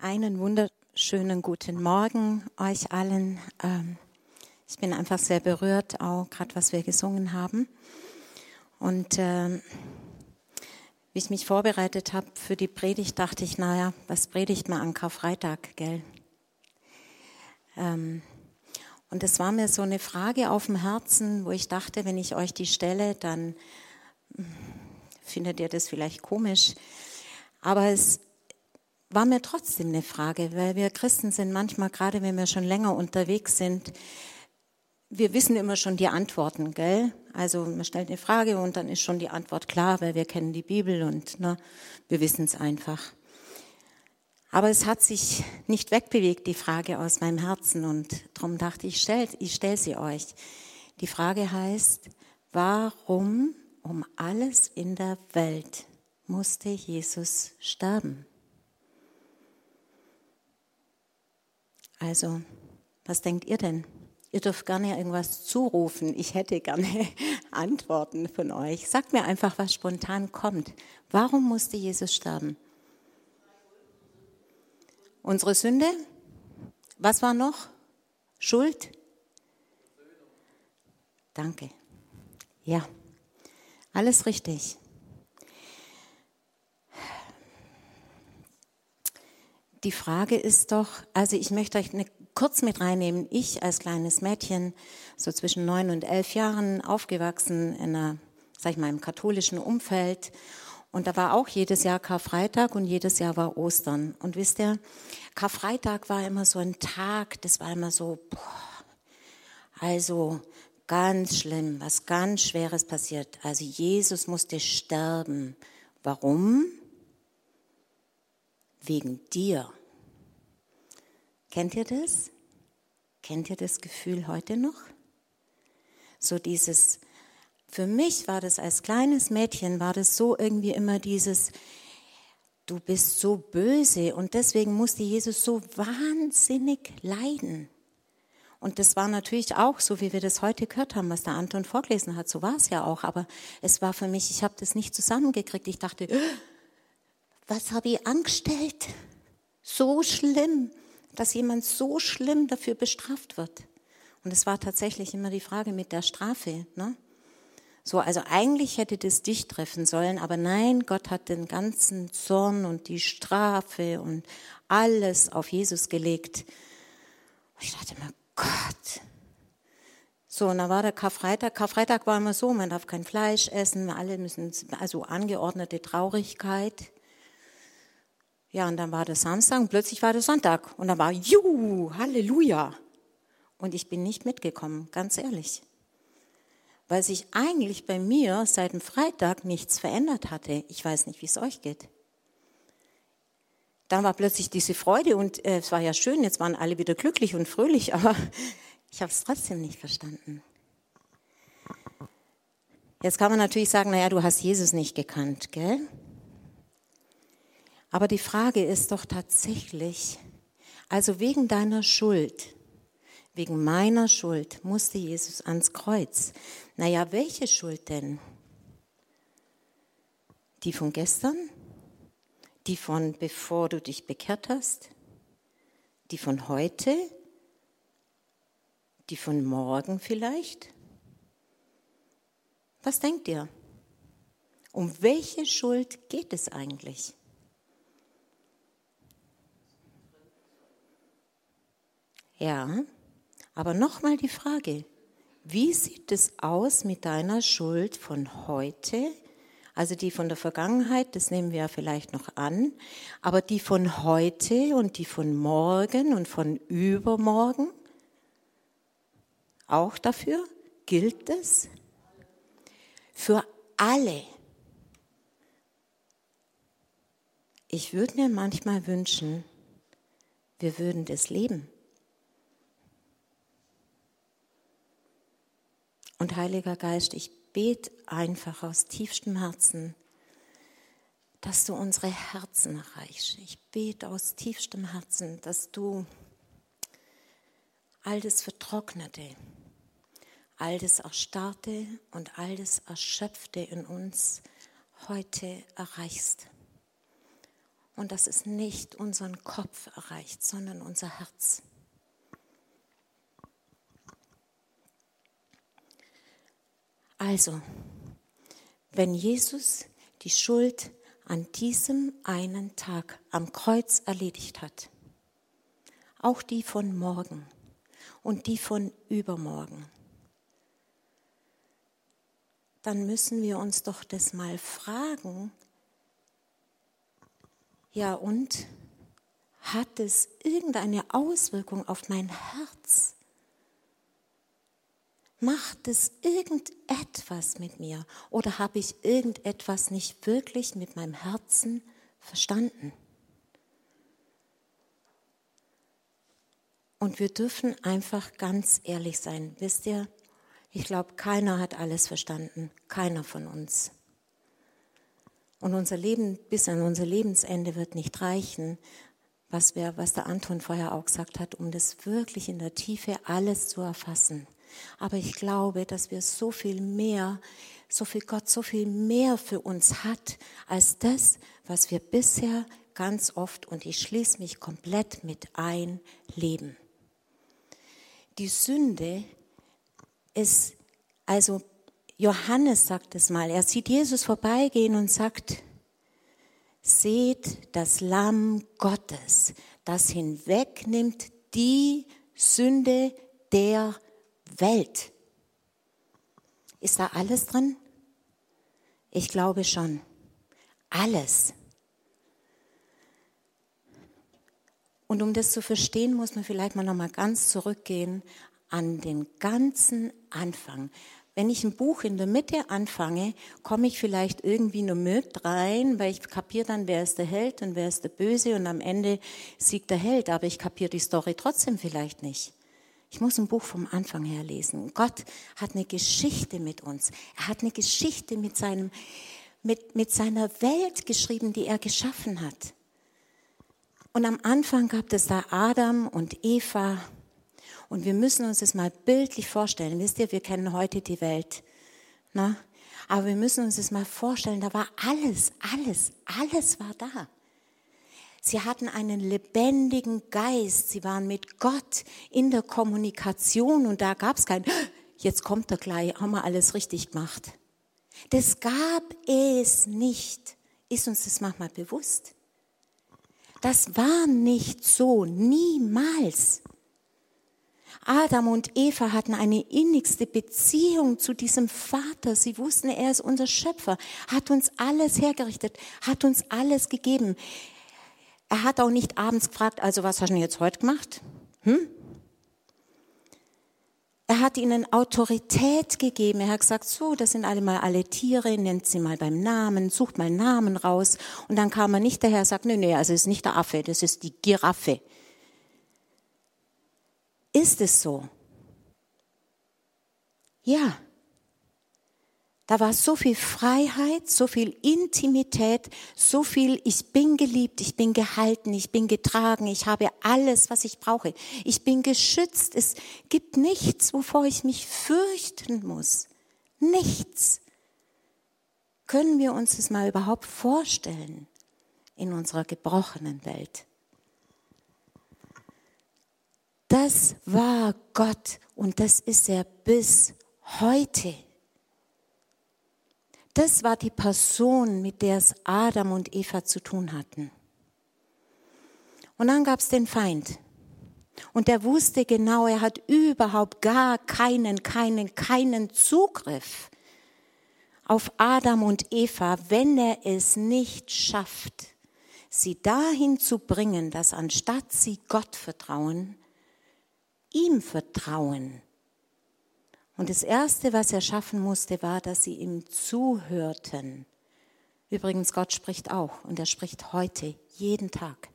Einen wunderschönen guten Morgen euch allen. Ähm, ich bin einfach sehr berührt, auch gerade was wir gesungen haben. Und ähm, wie ich mich vorbereitet habe für die Predigt, dachte ich, naja, was predigt man an Karfreitag, gell? Ähm, und es war mir so eine Frage auf dem Herzen, wo ich dachte, wenn ich euch die stelle, dann hm, findet ihr das vielleicht komisch. Aber es war mir trotzdem eine Frage, weil wir Christen sind manchmal, gerade wenn wir schon länger unterwegs sind, wir wissen immer schon die Antworten, gell? Also man stellt eine Frage und dann ist schon die Antwort klar, weil wir kennen die Bibel und ne, wir wissen es einfach. Aber es hat sich nicht wegbewegt, die Frage aus meinem Herzen und darum dachte ich, stell, ich stelle sie euch. Die Frage heißt, warum um alles in der Welt musste Jesus sterben? Also, was denkt ihr denn? Ihr dürft gerne irgendwas zurufen. Ich hätte gerne Antworten von euch. Sagt mir einfach, was spontan kommt. Warum musste Jesus sterben? Unsere Sünde? Was war noch? Schuld? Danke. Ja, alles richtig. Die Frage ist doch, also ich möchte euch eine, kurz mit reinnehmen. Ich als kleines Mädchen, so zwischen neun und elf Jahren, aufgewachsen in einer, sag ich mal, im katholischen Umfeld. Und da war auch jedes Jahr Karfreitag und jedes Jahr war Ostern. Und wisst ihr, Karfreitag war immer so ein Tag, das war immer so, boah, also ganz schlimm, was ganz Schweres passiert. Also Jesus musste sterben. Warum? Wegen dir. Kennt ihr das? Kennt ihr das Gefühl heute noch? So dieses, für mich war das als kleines Mädchen, war das so irgendwie immer dieses, du bist so böse und deswegen musste Jesus so wahnsinnig leiden. Und das war natürlich auch so, wie wir das heute gehört haben, was der Anton vorgelesen hat. So war es ja auch. Aber es war für mich, ich habe das nicht zusammengekriegt. Ich dachte, was habe ich angestellt? So schlimm, dass jemand so schlimm dafür bestraft wird. Und es war tatsächlich immer die Frage mit der Strafe. Ne? So, also eigentlich hätte das dich treffen sollen, aber nein, Gott hat den ganzen Zorn und die Strafe und alles auf Jesus gelegt. Und ich dachte immer, Gott. So, und da war der Karfreitag. Karfreitag war immer so, man darf kein Fleisch essen, alle müssen, also angeordnete Traurigkeit. Ja, und dann war das Samstag und plötzlich war das Sonntag. Und dann war, juhu, Halleluja. Und ich bin nicht mitgekommen, ganz ehrlich. Weil sich eigentlich bei mir seit dem Freitag nichts verändert hatte. Ich weiß nicht, wie es euch geht. Dann war plötzlich diese Freude und äh, es war ja schön, jetzt waren alle wieder glücklich und fröhlich, aber ich habe es trotzdem nicht verstanden. Jetzt kann man natürlich sagen, naja, du hast Jesus nicht gekannt, gell? Aber die Frage ist doch tatsächlich, also wegen deiner Schuld, wegen meiner Schuld musste Jesus ans Kreuz. Naja, welche Schuld denn? Die von gestern? Die von bevor du dich bekehrt hast? Die von heute? Die von morgen vielleicht? Was denkt ihr? Um welche Schuld geht es eigentlich? Ja, aber nochmal die Frage, wie sieht es aus mit deiner Schuld von heute? Also die von der Vergangenheit, das nehmen wir ja vielleicht noch an, aber die von heute und die von morgen und von übermorgen, auch dafür gilt es? Für alle. Ich würde mir manchmal wünschen, wir würden das leben. Und Heiliger Geist, ich bete einfach aus tiefstem Herzen, dass du unsere Herzen erreichst. Ich bete aus tiefstem Herzen, dass du all das Vertrocknete, all das Erstarrte und all das Erschöpfte in uns heute erreichst. und dass es nicht unseren Kopf erreicht, sondern unser Herz. Also, wenn Jesus die Schuld an diesem einen Tag am Kreuz erledigt hat, auch die von morgen und die von übermorgen, dann müssen wir uns doch das mal fragen, ja und, hat es irgendeine Auswirkung auf mein Herz? Macht es irgendetwas mit mir oder habe ich irgendetwas nicht wirklich mit meinem Herzen verstanden? Und wir dürfen einfach ganz ehrlich sein. Wisst ihr, ich glaube, keiner hat alles verstanden, keiner von uns. Und unser Leben bis an unser Lebensende wird nicht reichen, was, wir, was der Anton vorher auch gesagt hat, um das wirklich in der Tiefe alles zu erfassen. Aber ich glaube, dass wir so viel mehr, so viel Gott so viel mehr für uns hat, als das, was wir bisher ganz oft, und ich schließe mich komplett mit ein, leben. Die Sünde ist, also Johannes sagt es mal, er sieht Jesus vorbeigehen und sagt, seht das Lamm Gottes, das hinwegnimmt die Sünde der Welt. Ist da alles drin? Ich glaube schon. Alles. Und um das zu verstehen, muss man vielleicht mal noch mal ganz zurückgehen an den ganzen Anfang. Wenn ich ein Buch in der Mitte anfange, komme ich vielleicht irgendwie nur mit rein, weil ich kapiere dann, wer ist der Held und wer ist der Böse und am Ende siegt der Held, aber ich kapiere die Story trotzdem vielleicht nicht. Ich muss ein Buch vom Anfang her lesen. Gott hat eine Geschichte mit uns. Er hat eine Geschichte mit, seinem, mit, mit seiner Welt geschrieben, die er geschaffen hat. Und am Anfang gab es da Adam und Eva. Und wir müssen uns das mal bildlich vorstellen. Wisst ihr, wir kennen heute die Welt. Na? Aber wir müssen uns das mal vorstellen, da war alles, alles, alles war da. Sie hatten einen lebendigen Geist. Sie waren mit Gott in der Kommunikation und da gab es kein, jetzt kommt er gleich, haben wir alles richtig gemacht. Das gab es nicht. Ist uns das manchmal bewusst? Das war nicht so, niemals. Adam und Eva hatten eine innigste Beziehung zu diesem Vater. Sie wussten, er ist unser Schöpfer, hat uns alles hergerichtet, hat uns alles gegeben. Er hat auch nicht abends gefragt, also was hast du jetzt heute gemacht? Hm? Er hat ihnen Autorität gegeben. Er hat gesagt, so, das sind alle mal alle Tiere, nennt sie mal beim Namen, sucht mal Namen raus. Und dann kam er nicht daher und sagt, nee, nee, also es ist nicht der Affe, das ist die Giraffe. Ist es so? Ja. Da war so viel Freiheit, so viel Intimität, so viel, ich bin geliebt, ich bin gehalten, ich bin getragen, ich habe alles, was ich brauche. Ich bin geschützt. Es gibt nichts, wovor ich mich fürchten muss. Nichts. Können wir uns das mal überhaupt vorstellen in unserer gebrochenen Welt? Das war Gott und das ist er bis heute. Das war die Person, mit der es Adam und Eva zu tun hatten. Und dann gab es den Feind. Und der wusste genau, er hat überhaupt gar keinen, keinen, keinen Zugriff auf Adam und Eva, wenn er es nicht schafft, sie dahin zu bringen, dass anstatt sie Gott vertrauen, ihm vertrauen und das Erste, was er schaffen musste, war, dass sie ihm zuhörten. Übrigens, Gott spricht auch und er spricht heute, jeden Tag,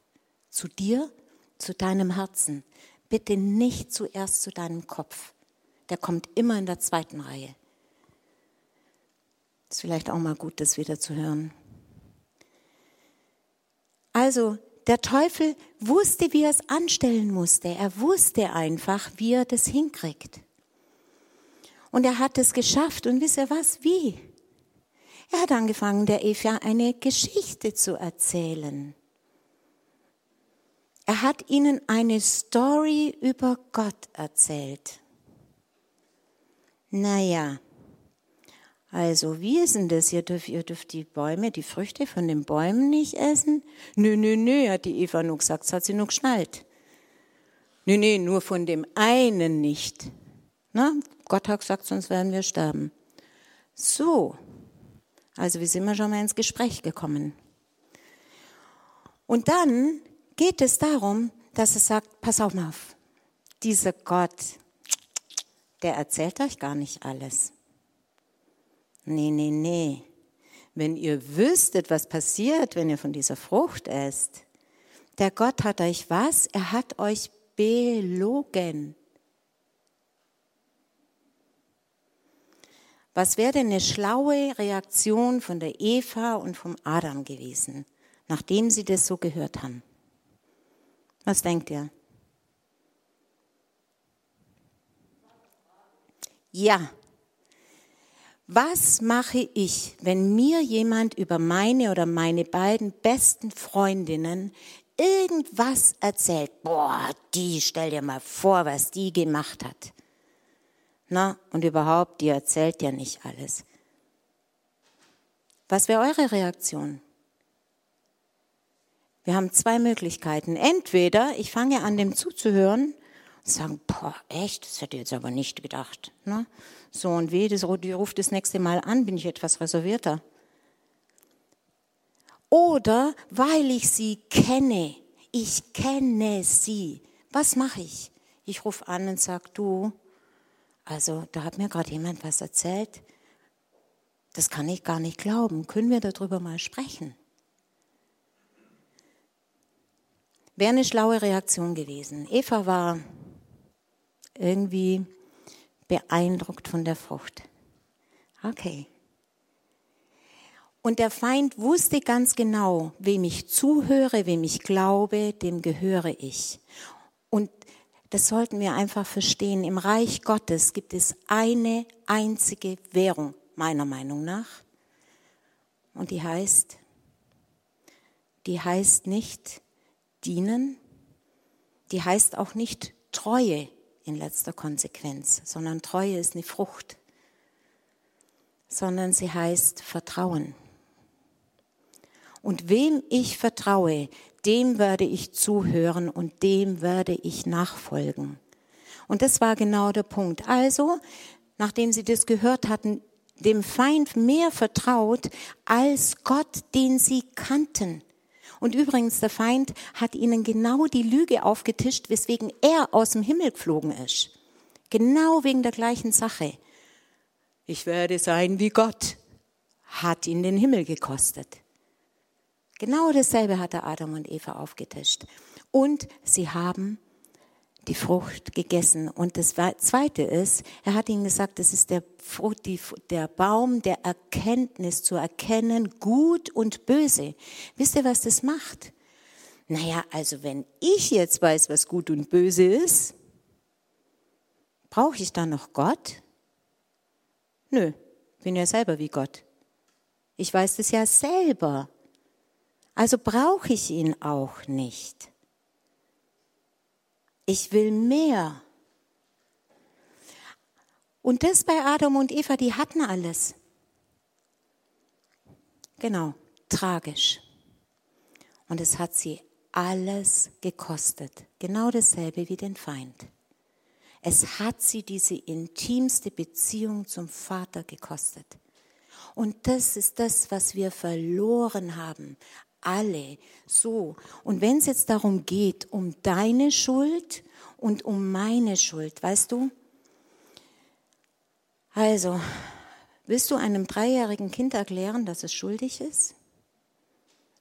zu dir, zu deinem Herzen. Bitte nicht zuerst zu deinem Kopf. Der kommt immer in der zweiten Reihe. Ist vielleicht auch mal gut, das wieder zu hören. Also, der Teufel wusste, wie er es anstellen musste. Er wusste einfach, wie er das hinkriegt. Und er hat es geschafft. Und wisst ihr was? Wie? Er hat angefangen, der Eva eine Geschichte zu erzählen. Er hat ihnen eine Story über Gott erzählt. Naja, also wie ist denn das? Ihr dürft, ihr dürft die Bäume, die Früchte von den Bäumen nicht essen? Nö, nö, nö, hat die Eva nur gesagt, das hat sie nur geschnallt. Nö, nö, nur von dem einen nicht. Na, Gott hat gesagt, sonst werden wir sterben. So, also wie sind wir schon mal ins Gespräch gekommen? Und dann geht es darum, dass er sagt, pass auf mal auf, dieser Gott, der erzählt euch gar nicht alles. Nee, nee, nee. Wenn ihr wüsstet, was passiert, wenn ihr von dieser Frucht esst. Der Gott hat euch was? Er hat euch belogen. Was wäre denn eine schlaue Reaktion von der Eva und vom Adam gewesen, nachdem sie das so gehört haben? Was denkt ihr? Ja. Was mache ich, wenn mir jemand über meine oder meine beiden besten Freundinnen irgendwas erzählt? Boah, die, stell dir mal vor, was die gemacht hat. Na, und überhaupt, die erzählt ja nicht alles. Was wäre eure Reaktion? Wir haben zwei Möglichkeiten. Entweder ich fange an, dem zuzuhören und sagen, boah, echt, das hätte ich jetzt aber nicht gedacht. Ne? So, und weh, das, die ruft das nächste Mal an, bin ich etwas reservierter. Oder weil ich sie kenne, ich kenne sie. Was mache ich? Ich rufe an und sage, du, also da hat mir gerade jemand was erzählt, das kann ich gar nicht glauben. Können wir darüber mal sprechen? Wäre eine schlaue Reaktion gewesen. Eva war irgendwie beeindruckt von der Frucht. Okay. Und der Feind wusste ganz genau, wem ich zuhöre, wem ich glaube, dem gehöre ich. Das sollten wir einfach verstehen. Im Reich Gottes gibt es eine einzige Währung, meiner Meinung nach. Und die heißt, die heißt nicht dienen, die heißt auch nicht Treue in letzter Konsequenz, sondern Treue ist eine Frucht, sondern sie heißt Vertrauen. Und wem ich vertraue, dem werde ich zuhören und dem werde ich nachfolgen. Und das war genau der Punkt. Also, nachdem sie das gehört hatten, dem Feind mehr vertraut als Gott, den sie kannten. Und übrigens, der Feind hat ihnen genau die Lüge aufgetischt, weswegen er aus dem Himmel geflogen ist. Genau wegen der gleichen Sache. Ich werde sein wie Gott, hat ihn den Himmel gekostet. Genau dasselbe hat der Adam und Eva aufgetischt. Und sie haben die Frucht gegessen. Und das Zweite ist, er hat ihnen gesagt, das ist der, Frucht, die, der Baum der Erkenntnis zu erkennen, gut und böse. Wisst ihr, was das macht? Naja, also wenn ich jetzt weiß, was gut und böse ist, brauche ich dann noch Gott? Nö, bin ja selber wie Gott. Ich weiß das ja selber. Also brauche ich ihn auch nicht. Ich will mehr. Und das bei Adam und Eva, die hatten alles. Genau, tragisch. Und es hat sie alles gekostet. Genau dasselbe wie den Feind. Es hat sie diese intimste Beziehung zum Vater gekostet. Und das ist das, was wir verloren haben alle so. Und wenn es jetzt darum geht, um deine Schuld und um meine Schuld, weißt du? Also, willst du einem dreijährigen Kind erklären, dass es schuldig ist?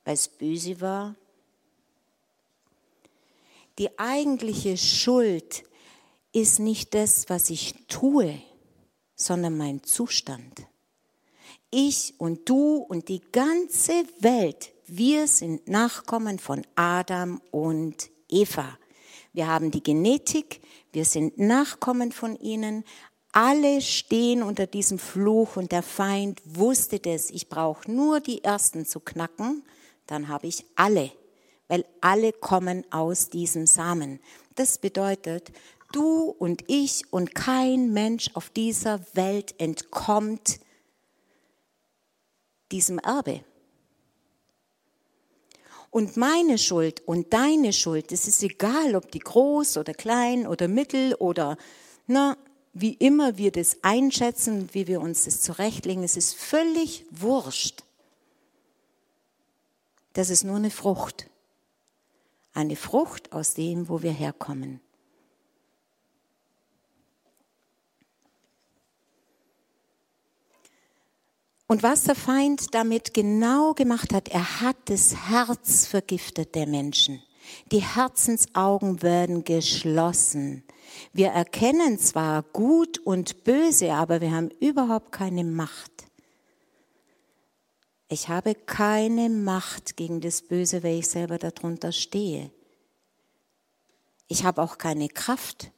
Weil es böse war? Die eigentliche Schuld ist nicht das, was ich tue, sondern mein Zustand. Ich und du und die ganze Welt wir sind Nachkommen von Adam und Eva. Wir haben die Genetik, wir sind Nachkommen von ihnen. Alle stehen unter diesem Fluch und der Feind wusste das. Ich brauche nur die ersten zu knacken, dann habe ich alle, weil alle kommen aus diesem Samen. Das bedeutet, du und ich und kein Mensch auf dieser Welt entkommt diesem Erbe. Und meine Schuld und deine Schuld, es ist egal, ob die groß oder klein oder mittel oder na, wie immer wir das einschätzen, wie wir uns das zurechtlegen, es ist völlig wurscht. Das ist nur eine Frucht. Eine Frucht aus dem, wo wir herkommen. Und was der Feind damit genau gemacht hat, er hat das Herz vergiftet der Menschen. Die Herzensaugen werden geschlossen. Wir erkennen zwar gut und böse, aber wir haben überhaupt keine Macht. Ich habe keine Macht gegen das Böse, weil ich selber darunter stehe. Ich habe auch keine Kraft.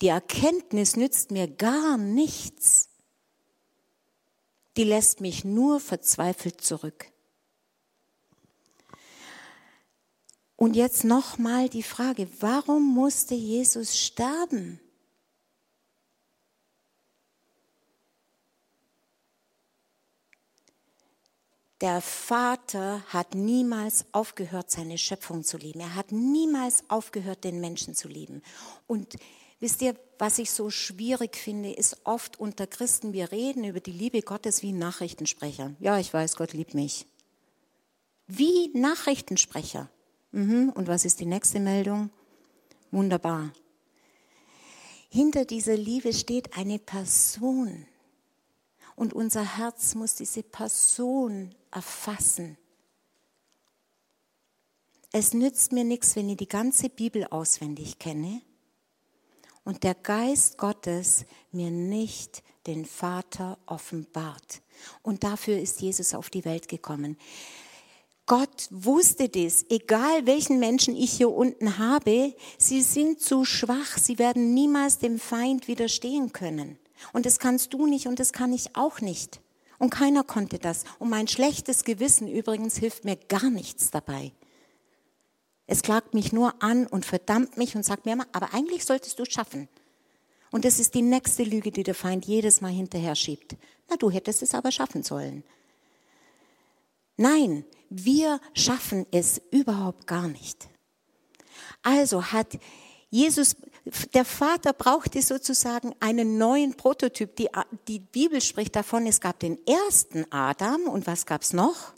Die Erkenntnis nützt mir gar nichts die lässt mich nur verzweifelt zurück. Und jetzt nochmal die Frage, warum musste Jesus sterben? Der Vater hat niemals aufgehört, seine Schöpfung zu lieben. Er hat niemals aufgehört, den Menschen zu lieben. Und Wisst ihr, was ich so schwierig finde, ist oft unter Christen, wir reden über die Liebe Gottes wie Nachrichtensprecher. Ja, ich weiß, Gott liebt mich. Wie Nachrichtensprecher. Mhm. Und was ist die nächste Meldung? Wunderbar. Hinter dieser Liebe steht eine Person. Und unser Herz muss diese Person erfassen. Es nützt mir nichts, wenn ich die ganze Bibel auswendig kenne und der Geist Gottes mir nicht den Vater offenbart. Und dafür ist Jesus auf die Welt gekommen. Gott wusste das, egal welchen Menschen ich hier unten habe, sie sind zu schwach, sie werden niemals dem Feind widerstehen können. Und das kannst du nicht und das kann ich auch nicht. Und keiner konnte das. Und mein schlechtes Gewissen übrigens hilft mir gar nichts dabei. Es klagt mich nur an und verdammt mich und sagt mir immer, aber eigentlich solltest du es schaffen. Und das ist die nächste Lüge, die der Feind jedes Mal hinterher schiebt. Na, du hättest es aber schaffen sollen. Nein, wir schaffen es überhaupt gar nicht. Also hat Jesus, der Vater brauchte sozusagen einen neuen Prototyp. Die, die Bibel spricht davon, es gab den ersten Adam und was gab es noch?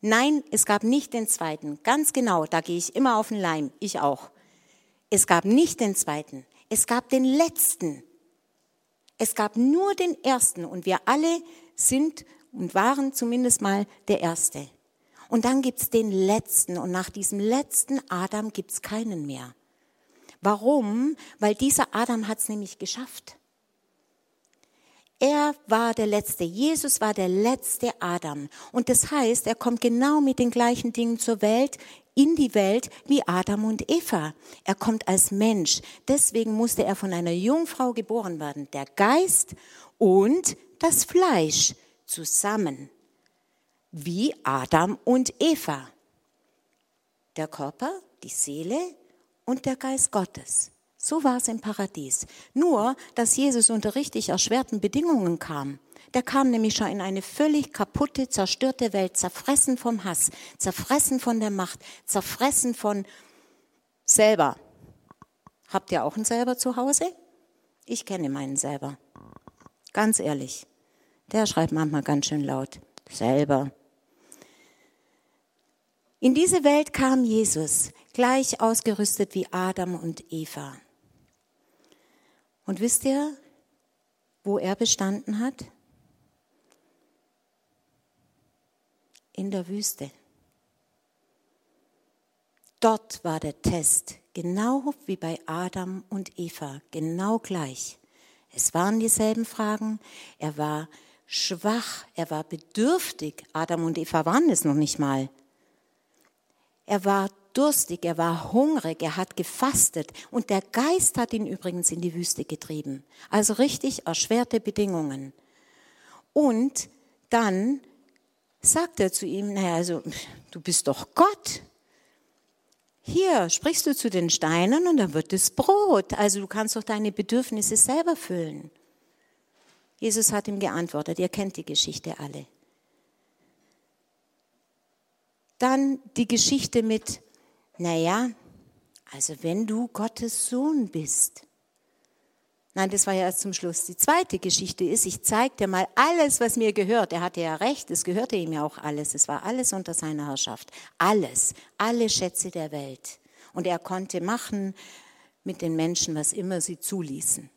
Nein, es gab nicht den zweiten. Ganz genau, da gehe ich immer auf den Leim. Ich auch. Es gab nicht den zweiten. Es gab den letzten. Es gab nur den ersten und wir alle sind und waren zumindest mal der Erste. Und dann gibt's den letzten und nach diesem letzten Adam gibt's keinen mehr. Warum? Weil dieser Adam hat's nämlich geschafft. Er war der Letzte. Jesus war der letzte Adam. Und das heißt, er kommt genau mit den gleichen Dingen zur Welt, in die Welt wie Adam und Eva. Er kommt als Mensch. Deswegen musste er von einer Jungfrau geboren werden. Der Geist und das Fleisch zusammen. Wie Adam und Eva. Der Körper, die Seele und der Geist Gottes. So war es im Paradies. Nur, dass Jesus unter richtig erschwerten Bedingungen kam. Der kam nämlich schon in eine völlig kaputte, zerstörte Welt, zerfressen vom Hass, zerfressen von der Macht, zerfressen von selber. Habt ihr auch einen selber zu Hause? Ich kenne meinen selber. Ganz ehrlich. Der schreibt manchmal ganz schön laut. Selber. In diese Welt kam Jesus, gleich ausgerüstet wie Adam und Eva. Und wisst ihr, wo er bestanden hat? In der Wüste. Dort war der Test, genau wie bei Adam und Eva, genau gleich. Es waren dieselben Fragen, er war schwach, er war bedürftig. Adam und Eva waren es noch nicht mal. Er war durstig, er war hungrig, er hat gefastet und der Geist hat ihn übrigens in die Wüste getrieben. Also richtig erschwerte Bedingungen. Und dann sagt er zu ihm, naja, also du bist doch Gott. Hier sprichst du zu den Steinen und dann wird es Brot. Also du kannst doch deine Bedürfnisse selber füllen. Jesus hat ihm geantwortet, ihr kennt die Geschichte alle. Dann die Geschichte mit, naja, also wenn du Gottes Sohn bist. Nein, das war ja erst zum Schluss. Die zweite Geschichte ist, ich zeige dir mal alles, was mir gehört. Er hatte ja recht, es gehörte ihm ja auch alles. Es war alles unter seiner Herrschaft. Alles, alle Schätze der Welt. Und er konnte machen mit den Menschen, was immer sie zuließen.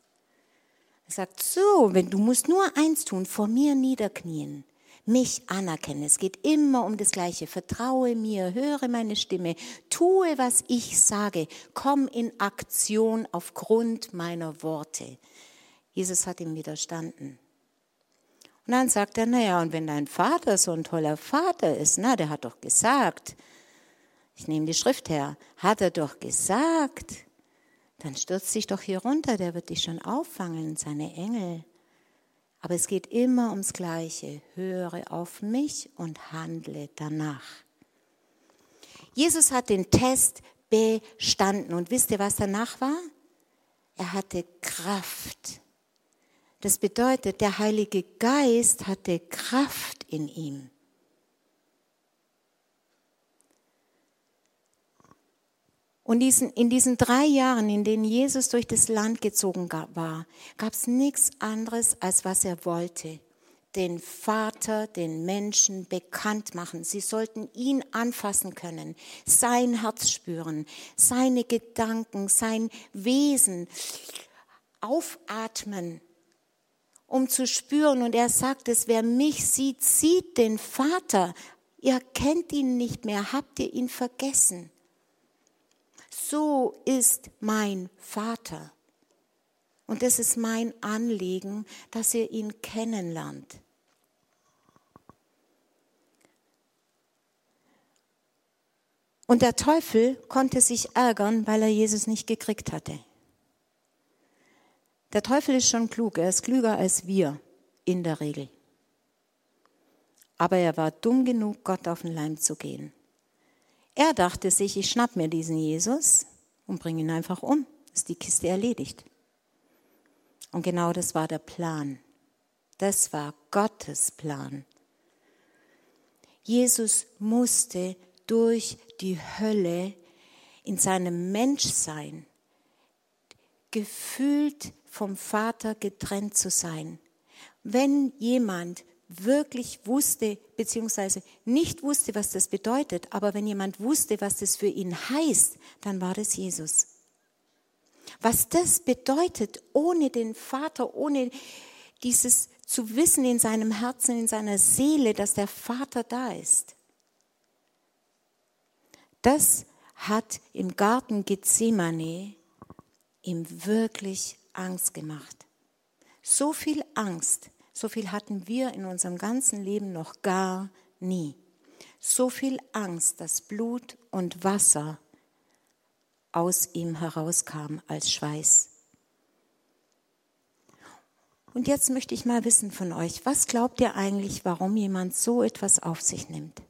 Er sagt, so, wenn du musst nur eins tun, vor mir niederknien mich anerkennen. Es geht immer um das Gleiche. Vertraue mir, höre meine Stimme, tue, was ich sage, komm in Aktion aufgrund meiner Worte. Jesus hat ihm widerstanden. Und dann sagt er, naja, und wenn dein Vater so ein toller Vater ist, na, der hat doch gesagt, ich nehme die Schrift her, hat er doch gesagt, dann stürzt dich doch hier runter, der wird dich schon auffangen, seine Engel. Aber es geht immer ums Gleiche. Höre auf mich und handle danach. Jesus hat den Test bestanden. Und wisst ihr, was danach war? Er hatte Kraft. Das bedeutet, der Heilige Geist hatte Kraft in ihm. Und diesen, in diesen drei Jahren, in denen Jesus durch das Land gezogen war, gab es nichts anderes, als was er wollte. Den Vater, den Menschen bekannt machen. Sie sollten ihn anfassen können, sein Herz spüren, seine Gedanken, sein Wesen aufatmen, um zu spüren. Und er sagt es, wer mich sieht, sieht den Vater. Ihr kennt ihn nicht mehr, habt ihr ihn vergessen so ist mein Vater. Und es ist mein Anliegen, dass ihr ihn kennenlernt. Und der Teufel konnte sich ärgern, weil er Jesus nicht gekriegt hatte. Der Teufel ist schon klug, er ist klüger als wir in der Regel. Aber er war dumm genug, Gott auf den Leim zu gehen. Er dachte sich, ich schnapp mir diesen Jesus und bringe ihn einfach um. Ist die Kiste erledigt. Und genau das war der Plan. Das war Gottes Plan. Jesus musste durch die Hölle in seinem Menschsein gefühlt vom Vater getrennt zu sein. Wenn jemand wirklich wusste, beziehungsweise nicht wusste, was das bedeutet, aber wenn jemand wusste, was das für ihn heißt, dann war das Jesus. Was das bedeutet, ohne den Vater, ohne dieses zu wissen in seinem Herzen, in seiner Seele, dass der Vater da ist. Das hat im Garten Gethsemane ihm wirklich Angst gemacht. So viel Angst, so viel hatten wir in unserem ganzen Leben noch gar nie. So viel Angst, dass Blut und Wasser aus ihm herauskam als Schweiß. Und jetzt möchte ich mal wissen von euch, was glaubt ihr eigentlich, warum jemand so etwas auf sich nimmt?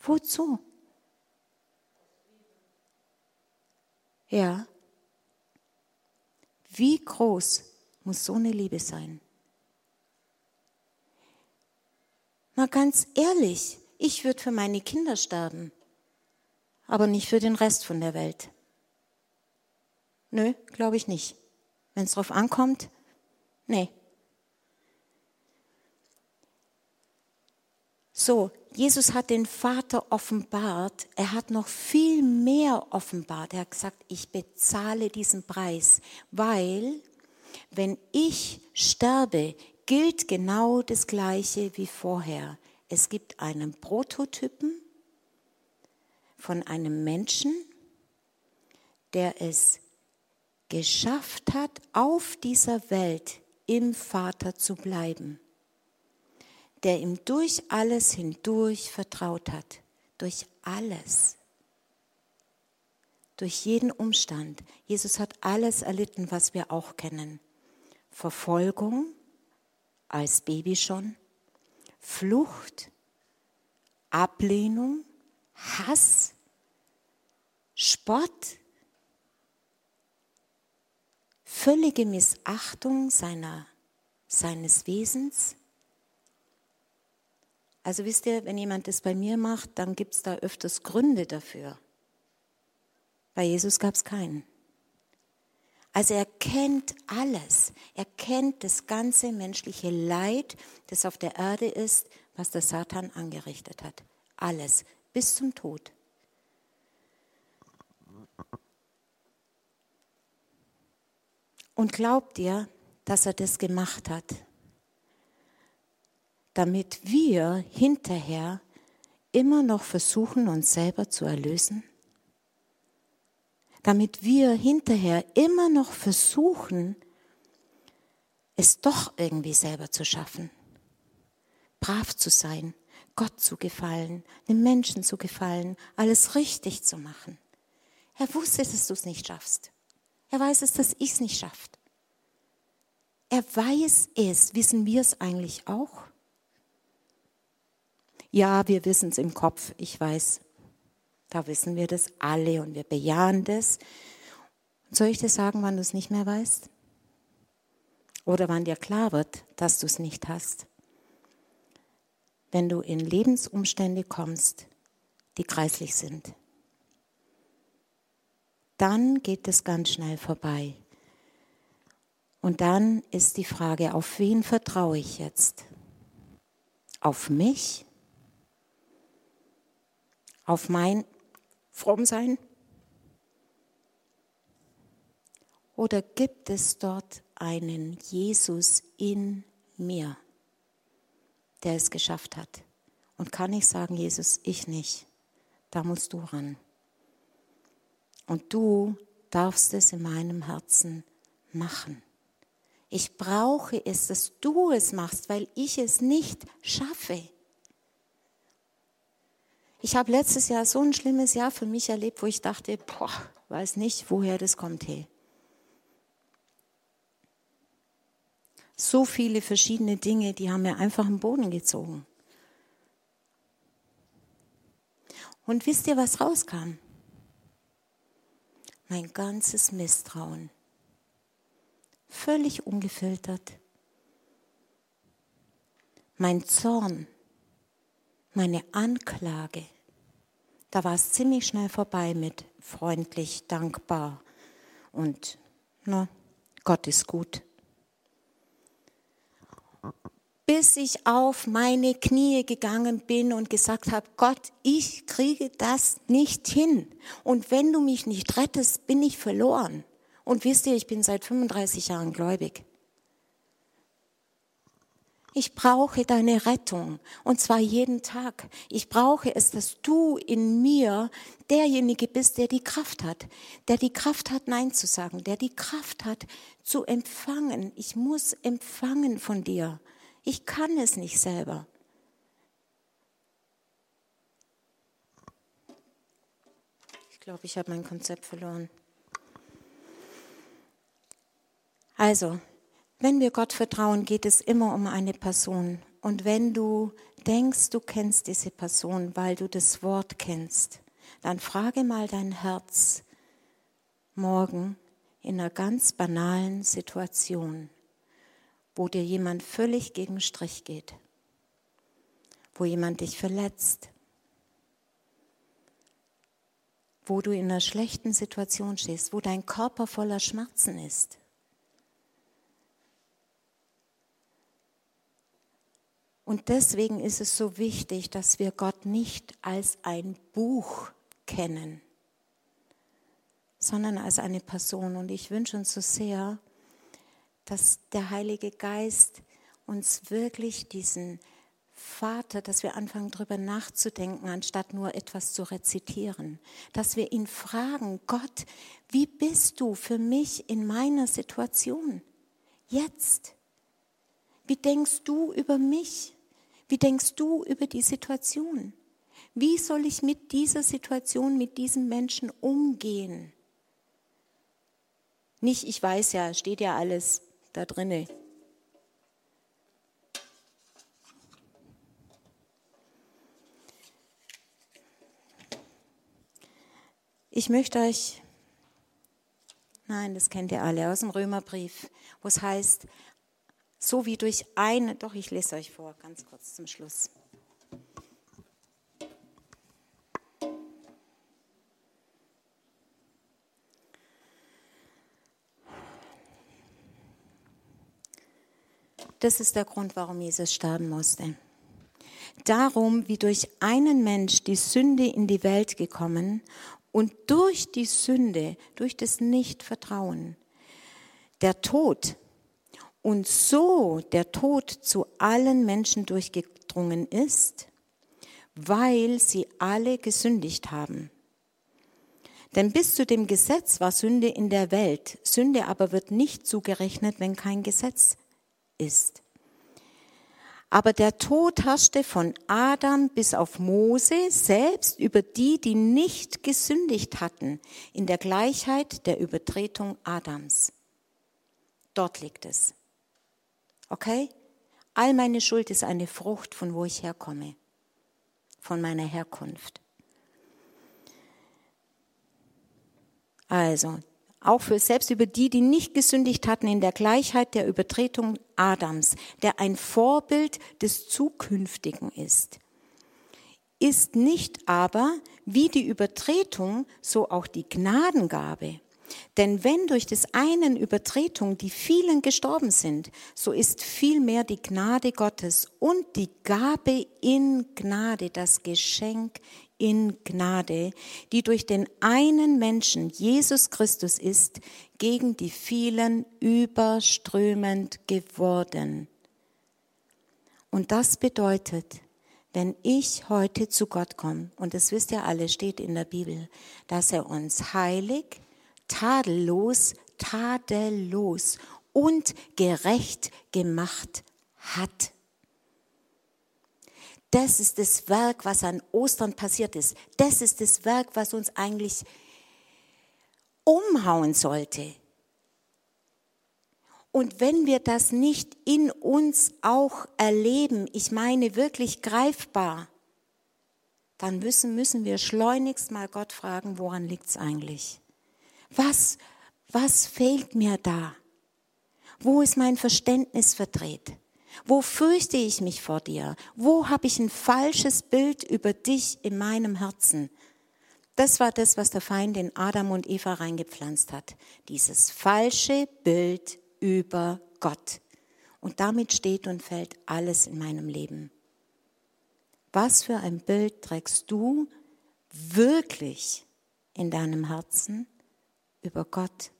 Wozu? Ja. Wie groß muss so eine Liebe sein? Mal ganz ehrlich, ich würde für meine Kinder sterben, aber nicht für den Rest von der Welt. Nö, glaube ich nicht. Wenn es drauf ankommt, nee. So, Jesus hat den Vater offenbart. Er hat noch viel mehr offenbart. Er hat gesagt, ich bezahle diesen Preis, weil wenn ich sterbe, gilt genau das Gleiche wie vorher. Es gibt einen Prototypen von einem Menschen, der es geschafft hat, auf dieser Welt im Vater zu bleiben, der ihm durch alles hindurch vertraut hat, durch alles, durch jeden Umstand. Jesus hat alles erlitten, was wir auch kennen. Verfolgung, als Baby schon, Flucht, Ablehnung, Hass, Spott, völlige Missachtung seiner, seines Wesens. Also wisst ihr, wenn jemand das bei mir macht, dann gibt es da öfters Gründe dafür. Bei Jesus gab es keinen. Also er kennt alles. Er kennt das ganze menschliche Leid, das auf der Erde ist, was der Satan angerichtet hat. Alles, bis zum Tod. Und glaubt ihr, dass er das gemacht hat, damit wir hinterher immer noch versuchen, uns selber zu erlösen? Damit wir hinterher immer noch versuchen, es doch irgendwie selber zu schaffen. Brav zu sein, Gott zu gefallen, den Menschen zu gefallen, alles richtig zu machen. Er wusste, dass du es nicht schaffst. Er weiß es, dass ich es nicht schafft. Er weiß es. Wissen wir es eigentlich auch? Ja, wir wissen es im Kopf. Ich weiß, da wissen wir das alle und wir bejahen das. soll ich dir sagen, wann du es nicht mehr weißt? Oder wann dir klar wird, dass du es nicht hast? Wenn du in Lebensumstände kommst, die kreislich sind. Dann geht es ganz schnell vorbei. Und dann ist die Frage, auf wen vertraue ich jetzt? Auf mich? Auf mein fromm sein? Oder gibt es dort einen Jesus in mir, der es geschafft hat? Und kann ich sagen, Jesus, ich nicht. Da musst du ran. Und du darfst es in meinem Herzen machen. Ich brauche es, dass du es machst, weil ich es nicht schaffe. Ich habe letztes Jahr so ein schlimmes Jahr für mich erlebt, wo ich dachte, boah, weiß nicht, woher das kommt. Hey. So viele verschiedene Dinge, die haben mir einfach im Boden gezogen. Und wisst ihr, was rauskam? Mein ganzes Misstrauen. Völlig ungefiltert. Mein Zorn meine Anklage, da war es ziemlich schnell vorbei mit freundlich, dankbar und na, Gott ist gut. Bis ich auf meine Knie gegangen bin und gesagt habe, Gott, ich kriege das nicht hin. Und wenn du mich nicht rettest, bin ich verloren. Und wisst ihr, ich bin seit 35 Jahren gläubig. Ich brauche deine Rettung und zwar jeden Tag. Ich brauche es, dass du in mir derjenige bist, der die Kraft hat, der die Kraft hat, Nein zu sagen, der die Kraft hat, zu empfangen. Ich muss empfangen von dir. Ich kann es nicht selber. Ich glaube, ich habe mein Konzept verloren. Also, wenn wir Gott vertrauen, geht es immer um eine Person. Und wenn du denkst, du kennst diese Person, weil du das Wort kennst, dann frage mal dein Herz morgen in einer ganz banalen Situation, wo dir jemand völlig gegen Strich geht, wo jemand dich verletzt, wo du in einer schlechten Situation stehst, wo dein Körper voller Schmerzen ist. Und deswegen ist es so wichtig, dass wir Gott nicht als ein Buch kennen, sondern als eine Person. Und ich wünsche uns so sehr, dass der Heilige Geist uns wirklich diesen Vater, dass wir anfangen darüber nachzudenken, anstatt nur etwas zu rezitieren. Dass wir ihn fragen, Gott, wie bist du für mich in meiner Situation? Jetzt. Wie denkst du über mich? Wie denkst du über die Situation? Wie soll ich mit dieser Situation, mit diesem Menschen umgehen? Nicht, ich weiß ja, steht ja alles da drinne. Ich möchte euch, nein, das kennt ihr alle aus dem Römerbrief, wo es heißt, so wie durch eine, doch ich lese euch vor, ganz kurz zum Schluss. Das ist der Grund, warum Jesus sterben musste. Darum, wie durch einen Mensch die Sünde in die Welt gekommen und durch die Sünde, durch das Nichtvertrauen, der Tod und so der Tod zu allen Menschen durchgedrungen ist, weil sie alle gesündigt haben. Denn bis zu dem Gesetz war Sünde in der Welt, Sünde aber wird nicht zugerechnet, wenn kein Gesetz ist. Aber der Tod herrschte von Adam bis auf Mose selbst über die, die nicht gesündigt hatten, in der Gleichheit der Übertretung Adams. Dort liegt es. Okay? All meine Schuld ist eine Frucht, von wo ich herkomme, von meiner Herkunft. Also, auch für selbst über die, die nicht gesündigt hatten, in der Gleichheit der Übertretung Adams, der ein Vorbild des Zukünftigen ist. Ist nicht aber wie die Übertretung, so auch die Gnadengabe. Denn wenn durch des einen Übertretung die vielen gestorben sind, so ist vielmehr die Gnade Gottes und die Gabe in Gnade, das Geschenk in Gnade, die durch den einen Menschen, Jesus Christus ist, gegen die vielen überströmend geworden. Und das bedeutet, wenn ich heute zu Gott komme, und das wisst ihr alle, steht in der Bibel, dass er uns heilig, tadellos, tadellos und gerecht gemacht hat. Das ist das Werk, was an Ostern passiert ist. Das ist das Werk, was uns eigentlich umhauen sollte. Und wenn wir das nicht in uns auch erleben, ich meine wirklich greifbar, dann müssen, müssen wir schleunigst mal Gott fragen, woran liegt es eigentlich? Was, was fehlt mir da? Wo ist mein Verständnis verdreht? Wo fürchte ich mich vor dir? Wo habe ich ein falsches Bild über dich in meinem Herzen? Das war das, was der Feind in Adam und Eva reingepflanzt hat. Dieses falsche Bild über Gott. Und damit steht und fällt alles in meinem Leben. Was für ein Bild trägst du wirklich in deinem Herzen über Gott?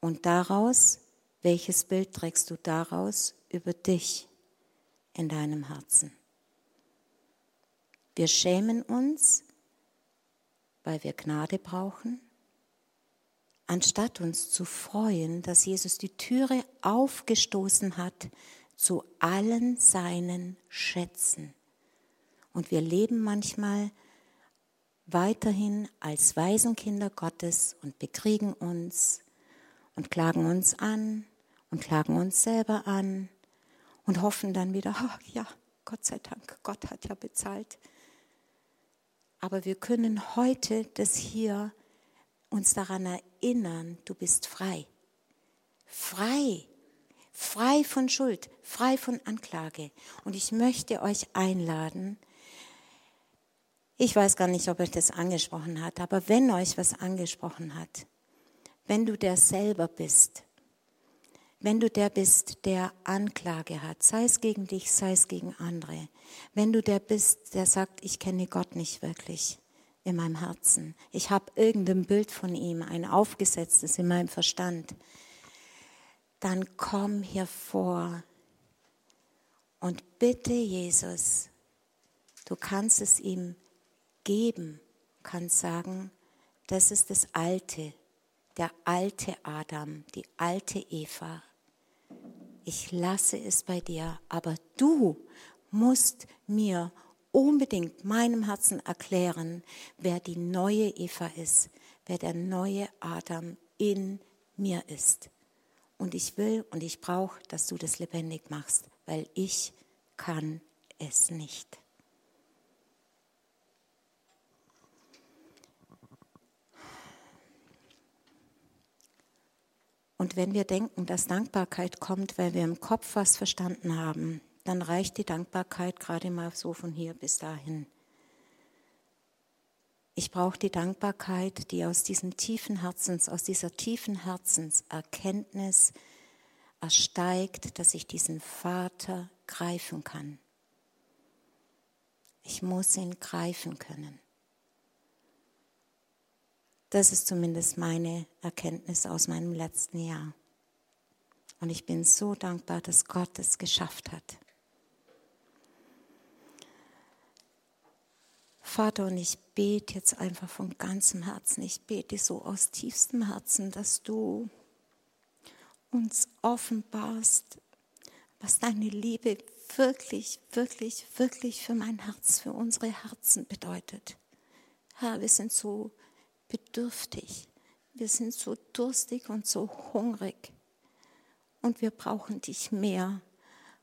Und daraus welches Bild trägst du daraus über dich in deinem Herzen? Wir schämen uns, weil wir Gnade brauchen, anstatt uns zu freuen, dass Jesus die Türe aufgestoßen hat zu allen seinen Schätzen. Und wir leben manchmal weiterhin als Waisenkinder Gottes und bekriegen uns und klagen uns an und klagen uns selber an und hoffen dann wieder, oh, ja, Gott sei Dank, Gott hat ja bezahlt. Aber wir können heute das hier uns daran erinnern, du bist frei. Frei. Frei von Schuld, frei von Anklage. Und ich möchte euch einladen, ich weiß gar nicht, ob euch das angesprochen hat, aber wenn euch was angesprochen hat, wenn du der selber bist, wenn du der bist, der Anklage hat, sei es gegen dich, sei es gegen andere, wenn du der bist, der sagt, ich kenne Gott nicht wirklich in meinem Herzen, ich habe irgendein Bild von ihm, ein aufgesetztes in meinem Verstand, dann komm hier vor und bitte Jesus, du kannst es ihm geben, kannst sagen, das ist das Alte, der alte Adam, die alte Eva. Ich lasse es bei dir, aber du musst mir unbedingt meinem Herzen erklären, wer die neue Eva ist, wer der neue Adam in mir ist. Und ich will und ich brauche, dass du das lebendig machst, weil ich kann es nicht. Und wenn wir denken, dass Dankbarkeit kommt, weil wir im Kopf was verstanden haben, dann reicht die Dankbarkeit gerade mal so von hier bis dahin. Ich brauche die Dankbarkeit, die aus diesem tiefen Herzens, aus dieser tiefen Herzenserkenntnis ersteigt, dass ich diesen Vater greifen kann. Ich muss ihn greifen können. Das ist zumindest meine Erkenntnis aus meinem letzten Jahr. Und ich bin so dankbar, dass Gott es geschafft hat. Vater, und ich bete jetzt einfach von ganzem Herzen, ich bete so aus tiefstem Herzen, dass du uns offenbarst, was deine Liebe wirklich, wirklich, wirklich für mein Herz, für unsere Herzen bedeutet. Herr, wir sind so bedürftig, wir sind so durstig und so hungrig und wir brauchen dich mehr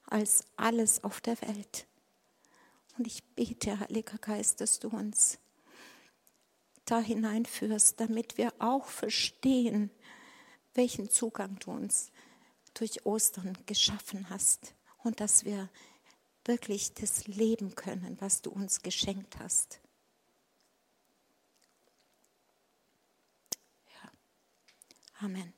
als alles auf der Welt. Und ich bete, Heiliger Geist, dass du uns da hineinführst, damit wir auch verstehen, welchen Zugang du uns durch Ostern geschaffen hast und dass wir wirklich das leben können, was du uns geschenkt hast. Amen.